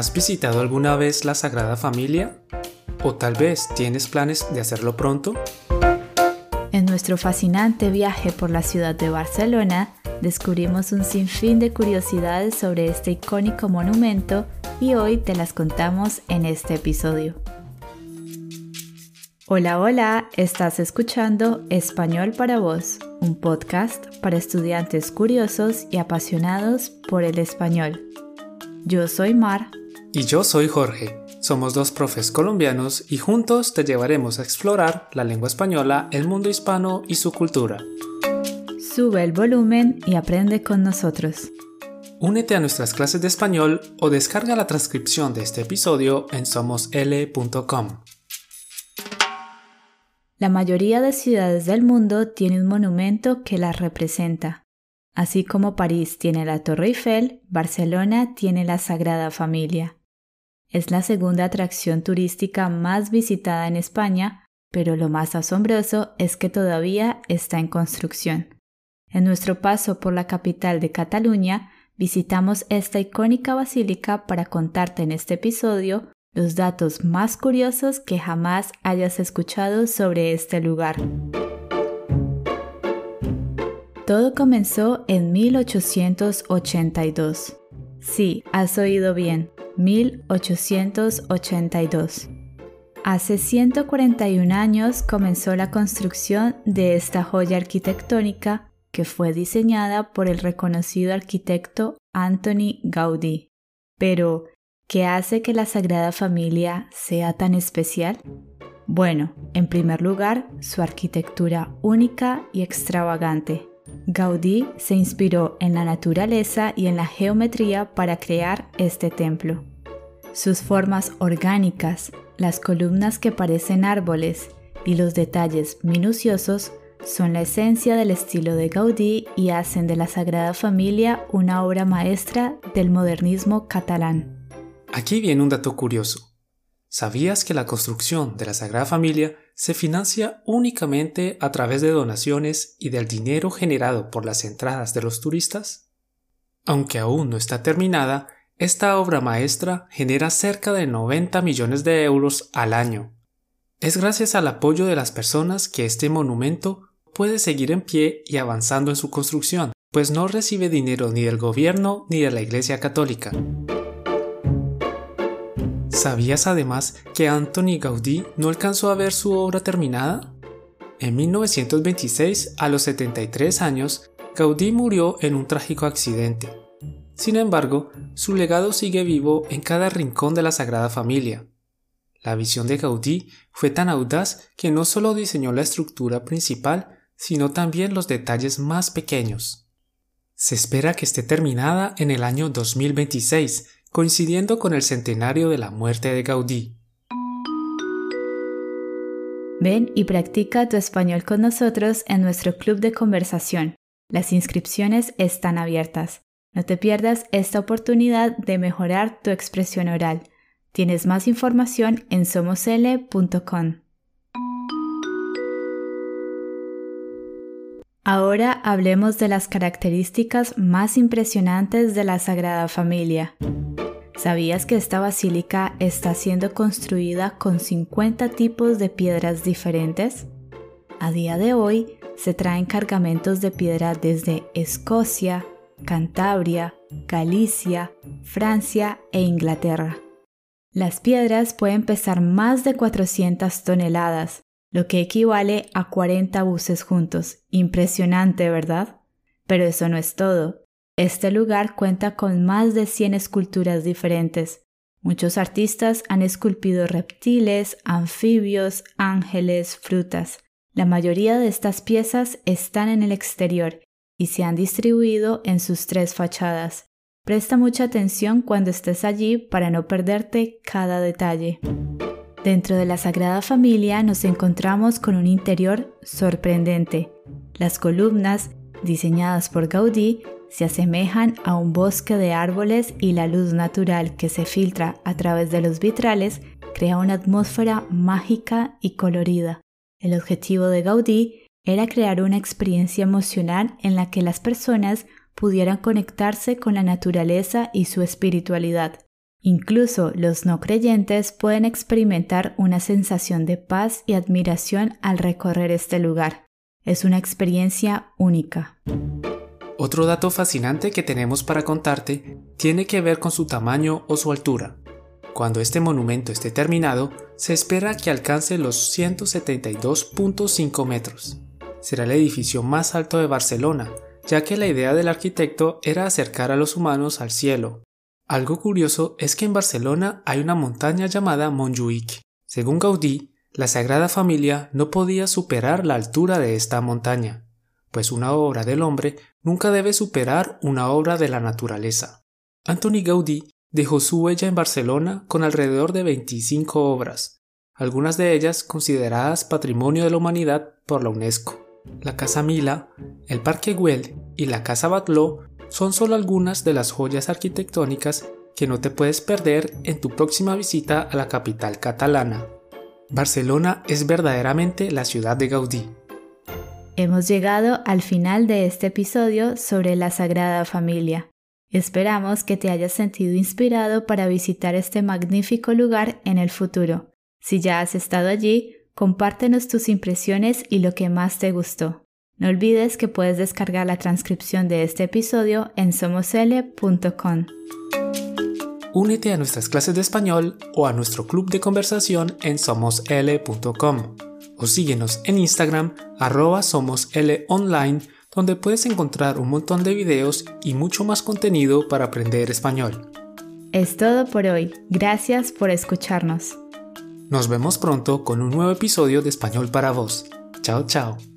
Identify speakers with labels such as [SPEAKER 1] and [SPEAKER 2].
[SPEAKER 1] ¿Has visitado alguna vez la Sagrada Familia? ¿O tal vez tienes planes de hacerlo pronto?
[SPEAKER 2] En nuestro fascinante viaje por la ciudad de Barcelona, descubrimos un sinfín de curiosidades sobre este icónico monumento y hoy te las contamos en este episodio. Hola, hola, estás escuchando Español para vos, un podcast para estudiantes curiosos y apasionados por el español. Yo soy Mar.
[SPEAKER 1] Y yo soy Jorge. Somos dos profes colombianos y juntos te llevaremos a explorar la lengua española, el mundo hispano y su cultura.
[SPEAKER 2] Sube el volumen y aprende con nosotros.
[SPEAKER 1] Únete a nuestras clases de español o descarga la transcripción de este episodio en somosl.com.
[SPEAKER 2] La mayoría de ciudades del mundo tiene un monumento que las representa. Así como París tiene la Torre Eiffel, Barcelona tiene la Sagrada Familia. Es la segunda atracción turística más visitada en España, pero lo más asombroso es que todavía está en construcción. En nuestro paso por la capital de Cataluña, visitamos esta icónica basílica para contarte en este episodio los datos más curiosos que jamás hayas escuchado sobre este lugar. Todo comenzó en 1882. Sí, has oído bien, 1882. Hace 141 años comenzó la construcción de esta joya arquitectónica que fue diseñada por el reconocido arquitecto Anthony Gaudí. Pero, ¿Qué hace que la Sagrada Familia sea tan especial? Bueno, en primer lugar, su arquitectura única y extravagante. Gaudí se inspiró en la naturaleza y en la geometría para crear este templo. Sus formas orgánicas, las columnas que parecen árboles y los detalles minuciosos son la esencia del estilo de Gaudí y hacen de la Sagrada Familia una obra maestra del modernismo catalán.
[SPEAKER 1] Aquí viene un dato curioso. ¿Sabías que la construcción de la Sagrada Familia se financia únicamente a través de donaciones y del dinero generado por las entradas de los turistas? Aunque aún no está terminada, esta obra maestra genera cerca de 90 millones de euros al año. Es gracias al apoyo de las personas que este monumento puede seguir en pie y avanzando en su construcción, pues no recibe dinero ni del gobierno ni de la Iglesia Católica. ¿Sabías además que Anthony Gaudí no alcanzó a ver su obra terminada? En 1926, a los 73 años, Gaudí murió en un trágico accidente. Sin embargo, su legado sigue vivo en cada rincón de la Sagrada Familia. La visión de Gaudí fue tan audaz que no solo diseñó la estructura principal, sino también los detalles más pequeños. Se espera que esté terminada en el año 2026, coincidiendo con el centenario de la muerte de Gaudí.
[SPEAKER 2] Ven y practica tu español con nosotros en nuestro club de conversación. Las inscripciones están abiertas. No te pierdas esta oportunidad de mejorar tu expresión oral. Tienes más información en somosl.com. Ahora hablemos de las características más impresionantes de la Sagrada Familia. ¿Sabías que esta basílica está siendo construida con 50 tipos de piedras diferentes? A día de hoy se traen cargamentos de piedra desde Escocia, Cantabria, Galicia, Francia e Inglaterra. Las piedras pueden pesar más de 400 toneladas, lo que equivale a 40 buses juntos. Impresionante, ¿verdad? Pero eso no es todo. Este lugar cuenta con más de 100 esculturas diferentes. Muchos artistas han esculpido reptiles, anfibios, ángeles, frutas. La mayoría de estas piezas están en el exterior y se han distribuido en sus tres fachadas. Presta mucha atención cuando estés allí para no perderte cada detalle. Dentro de la Sagrada Familia nos encontramos con un interior sorprendente. Las columnas, diseñadas por Gaudí, se asemejan a un bosque de árboles y la luz natural que se filtra a través de los vitrales crea una atmósfera mágica y colorida. El objetivo de Gaudí era crear una experiencia emocional en la que las personas pudieran conectarse con la naturaleza y su espiritualidad. Incluso los no creyentes pueden experimentar una sensación de paz y admiración al recorrer este lugar. Es una experiencia única.
[SPEAKER 1] Otro dato fascinante que tenemos para contarte tiene que ver con su tamaño o su altura. Cuando este monumento esté terminado, se espera que alcance los 172.5 metros. Será el edificio más alto de Barcelona, ya que la idea del arquitecto era acercar a los humanos al cielo. Algo curioso es que en Barcelona hay una montaña llamada Montjuïc. Según Gaudí, la Sagrada Familia no podía superar la altura de esta montaña, pues una obra del hombre nunca debe superar una obra de la naturaleza. Antoni Gaudí dejó su huella en Barcelona con alrededor de 25 obras, algunas de ellas consideradas Patrimonio de la Humanidad por la UNESCO. La Casa Mila, el Parque Güell y la Casa Batlló son solo algunas de las joyas arquitectónicas que no te puedes perder en tu próxima visita a la capital catalana. Barcelona es verdaderamente la ciudad de Gaudí.
[SPEAKER 2] Hemos llegado al final de este episodio sobre la Sagrada Familia. Esperamos que te hayas sentido inspirado para visitar este magnífico lugar en el futuro. Si ya has estado allí, compártenos tus impresiones y lo que más te gustó. No olvides que puedes descargar la transcripción de este episodio en somosl.com.
[SPEAKER 1] Únete a nuestras clases de español o a nuestro club de conversación en somosl.com o síguenos en Instagram arroba somoslonline donde puedes encontrar un montón de videos y mucho más contenido para aprender español.
[SPEAKER 2] Es todo por hoy. Gracias por escucharnos.
[SPEAKER 1] Nos vemos pronto con un nuevo episodio de Español para vos. Chao, chao.